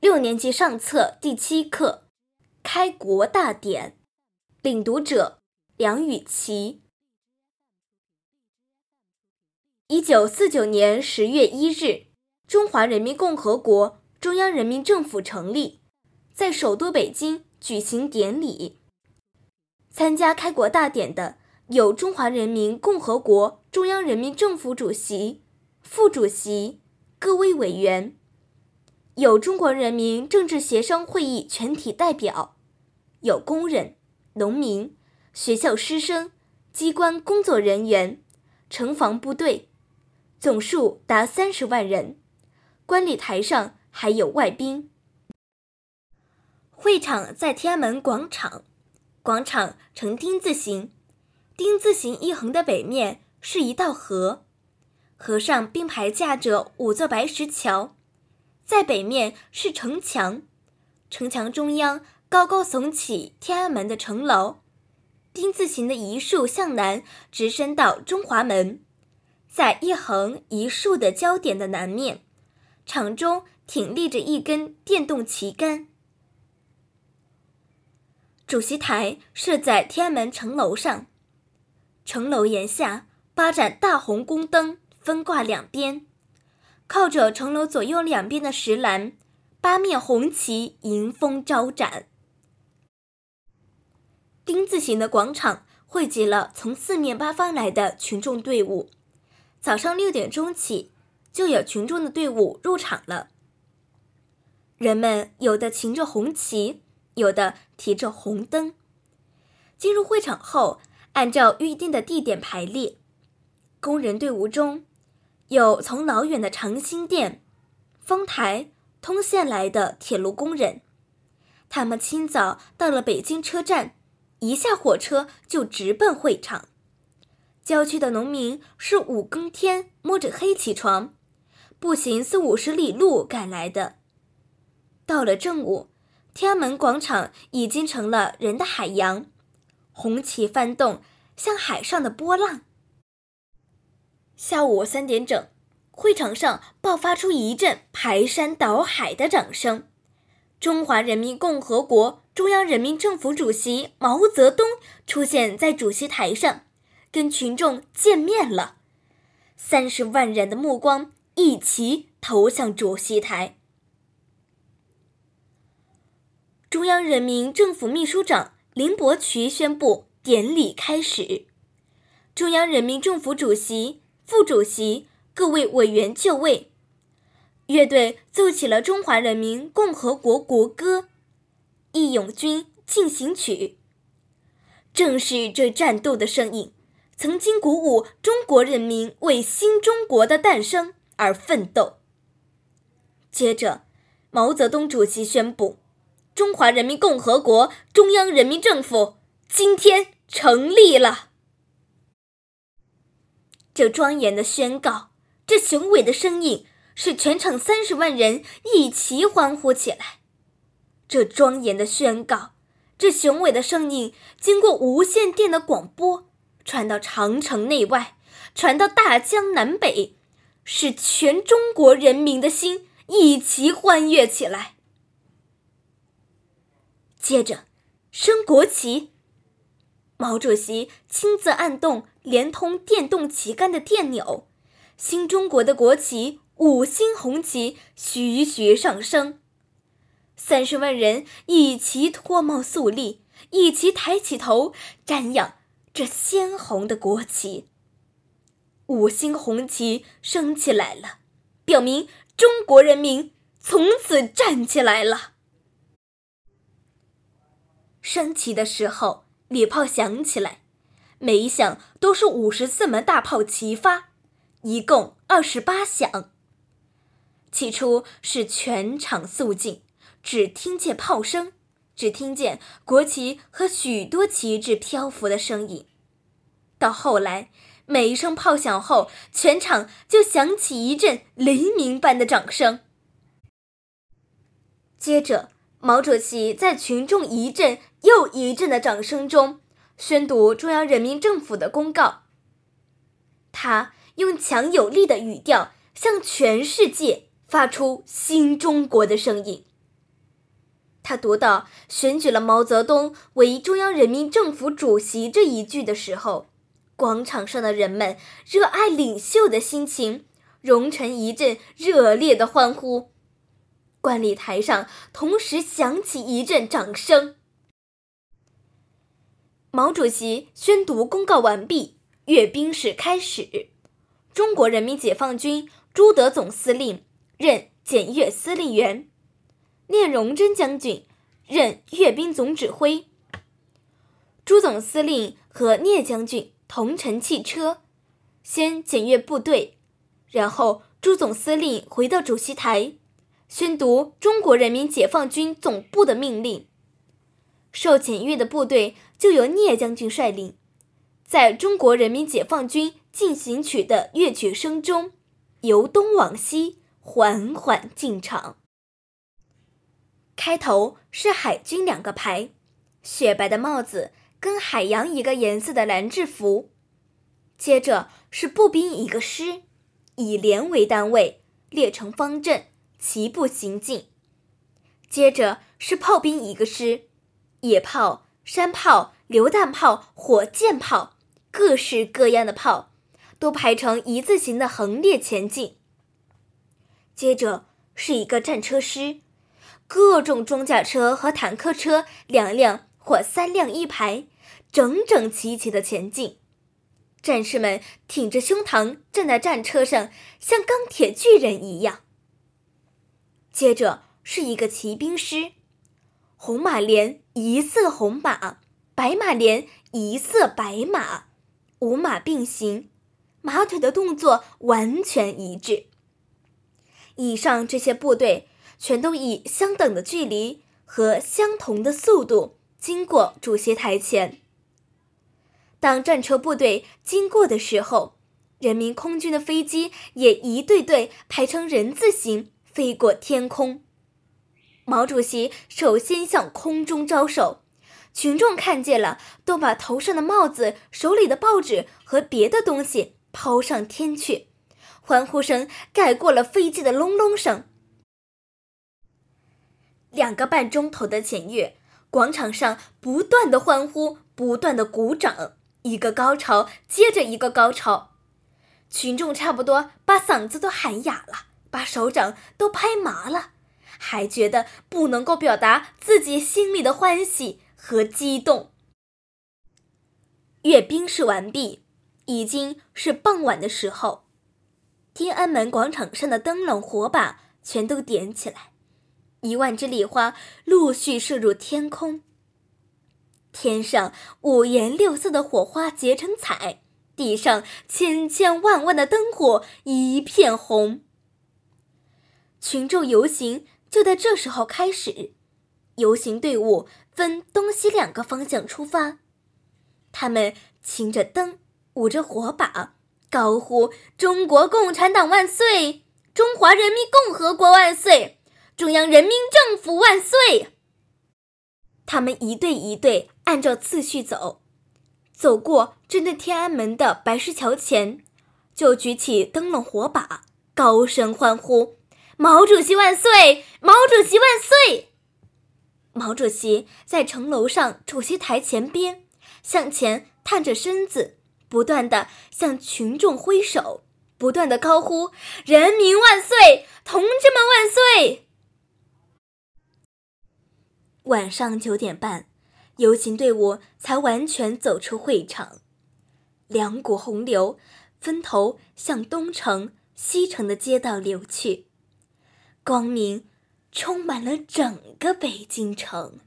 六年级上册第七课《开国大典》，领读者梁雨琪。一九四九年十月一日，中华人民共和国中央人民政府成立，在首都北京举行典礼。参加开国大典的有中华人民共和国中央人民政府主席、副主席、各位委员。有中国人民政治协商会议全体代表，有工人、农民、学校师生、机关工作人员、城防部队，总数达三十万人。观礼台上还有外宾。会场在天安门广场，广场呈丁字形，丁字形一横的北面是一道河，河上并排架着五座白石桥。在北面是城墙，城墙中央高高耸起天安门的城楼，丁字形的一竖向南直伸到中华门，在一横一竖的交点的南面，场中挺立着一根电动旗杆。主席台设在天安门城楼上，城楼檐下八盏大红宫灯分挂两边。靠着城楼左右两边的石栏，八面红旗迎风招展。丁字形的广场汇集了从四面八方来的群众队伍。早上六点钟起，就有群众的队伍入场了。人们有的擎着红旗，有的提着红灯。进入会场后，按照预定的地点排列。工人队伍中。有从老远的长辛店、丰台、通县来的铁路工人，他们清早到了北京车站，一下火车就直奔会场。郊区的农民是五更天摸着黑起床，步行四五十里路赶来的。到了正午，天安门广场已经成了人的海洋，红旗翻动，像海上的波浪。下午三点整，会场上爆发出一阵排山倒海的掌声。中华人民共和国中央人民政府主席毛泽东出现在主席台上，跟群众见面了。三十万人的目光一齐投向主席台。中央人民政府秘书长林伯渠宣布典礼开始。中央人民政府主席。副主席、各位委员就位，乐队奏起了中华人民共和国国歌《义勇军进行曲》。正是这战斗的声音，曾经鼓舞中国人民为新中国的诞生而奋斗。接着，毛泽东主席宣布：“中华人民共和国中央人民政府今天成立了。”这庄严的宣告，这雄伟的声音，使全场三十万人一齐欢呼起来。这庄严的宣告，这雄伟的声音，经过无线电的广播，传到长城内外，传到大江南北，使全中国人民的心一齐欢悦起来。接着，升国旗。毛主席亲自按动连通电动旗杆的电钮，新中国的国旗五星红旗徐徐上升。三十万人一齐脱帽肃立，一齐抬起头瞻仰这鲜红的国旗。五星红旗升起来了，表明中国人民从此站起来了。升旗的时候。礼炮响起来，每一响都是五十四门大炮齐发，一共二十八响。起初是全场肃静，只听见炮声，只听见国旗和许多旗帜漂浮的声音。到后来，每一声炮响后，全场就响起一阵雷鸣般的掌声。接着。毛主席在群众一阵又一阵的掌声中宣读中央人民政府的公告。他用强有力的语调向全世界发出新中国的声音。他读到“选举了毛泽东为中央人民政府主席”这一句的时候，广场上的人们热爱领袖的心情融成一阵热烈的欢呼，观礼台上同时响起一阵掌声。毛主席宣读公告完毕，阅兵式开始。中国人民解放军朱德总司令任检阅司令员。聂荣臻将军任阅兵总指挥。朱总司令和聂将军同乘汽车，先检阅部队，然后朱总司令回到主席台，宣读中国人民解放军总部的命令。受检阅的部队就由聂将军率领，在中国人民解放军进行曲的乐曲声中，由东往西缓缓进场。开头是海军两个排，雪白的帽子跟海洋一个颜色的蓝制服。接着是步兵一个师，以连为单位列成方阵，齐步行进。接着是炮兵一个师，野炮、山炮、榴弹炮、火箭炮，各式各样的炮，都排成一字形的横列前进。接着是一个战车师。各种装甲车和坦克车两辆或三辆一排，整整齐齐的前进。战士们挺着胸膛站在战车上，像钢铁巨人一样。接着是一个骑兵师，红马连一色红马，白马连一色白马，五马并行，马腿的动作完全一致。以上这些部队。全都以相等的距离和相同的速度经过主席台前。当战车部队经过的时候，人民空军的飞机也一队队排成人字形飞过天空。毛主席首先向空中招手，群众看见了，都把头上的帽子、手里的报纸和别的东西抛上天去，欢呼声盖过了飞机的隆隆声。两个半钟头的检阅，广场上不断的欢呼，不断的鼓掌，一个高潮接着一个高潮，群众差不多把嗓子都喊哑了，把手掌都拍麻了，还觉得不能够表达自己心里的欢喜和激动。阅兵式完毕，已经是傍晚的时候，天安门广场上的灯笼火把全都点起来。一万只礼花陆续射入天空，天上五颜六色的火花结成彩，地上千千万万的灯火一片红。群众游行就在这时候开始，游行队伍分东西两个方向出发，他们擎着灯，舞着火把，高呼“中国共产党万岁，中华人民共和国万岁”。中央人民政府万岁！他们一队一队按照次序走，走过针对天安门的白石桥前，就举起灯笼火把，高声欢呼：“毛主席万岁！毛主席万岁！”毛主席在城楼上主席台前边，向前探着身子，不断的向群众挥手，不断的高呼：“人民万岁！同志们万岁！”晚上九点半，游行队伍才完全走出会场。两股洪流分头向东城、西城的街道流去，光明充满了整个北京城。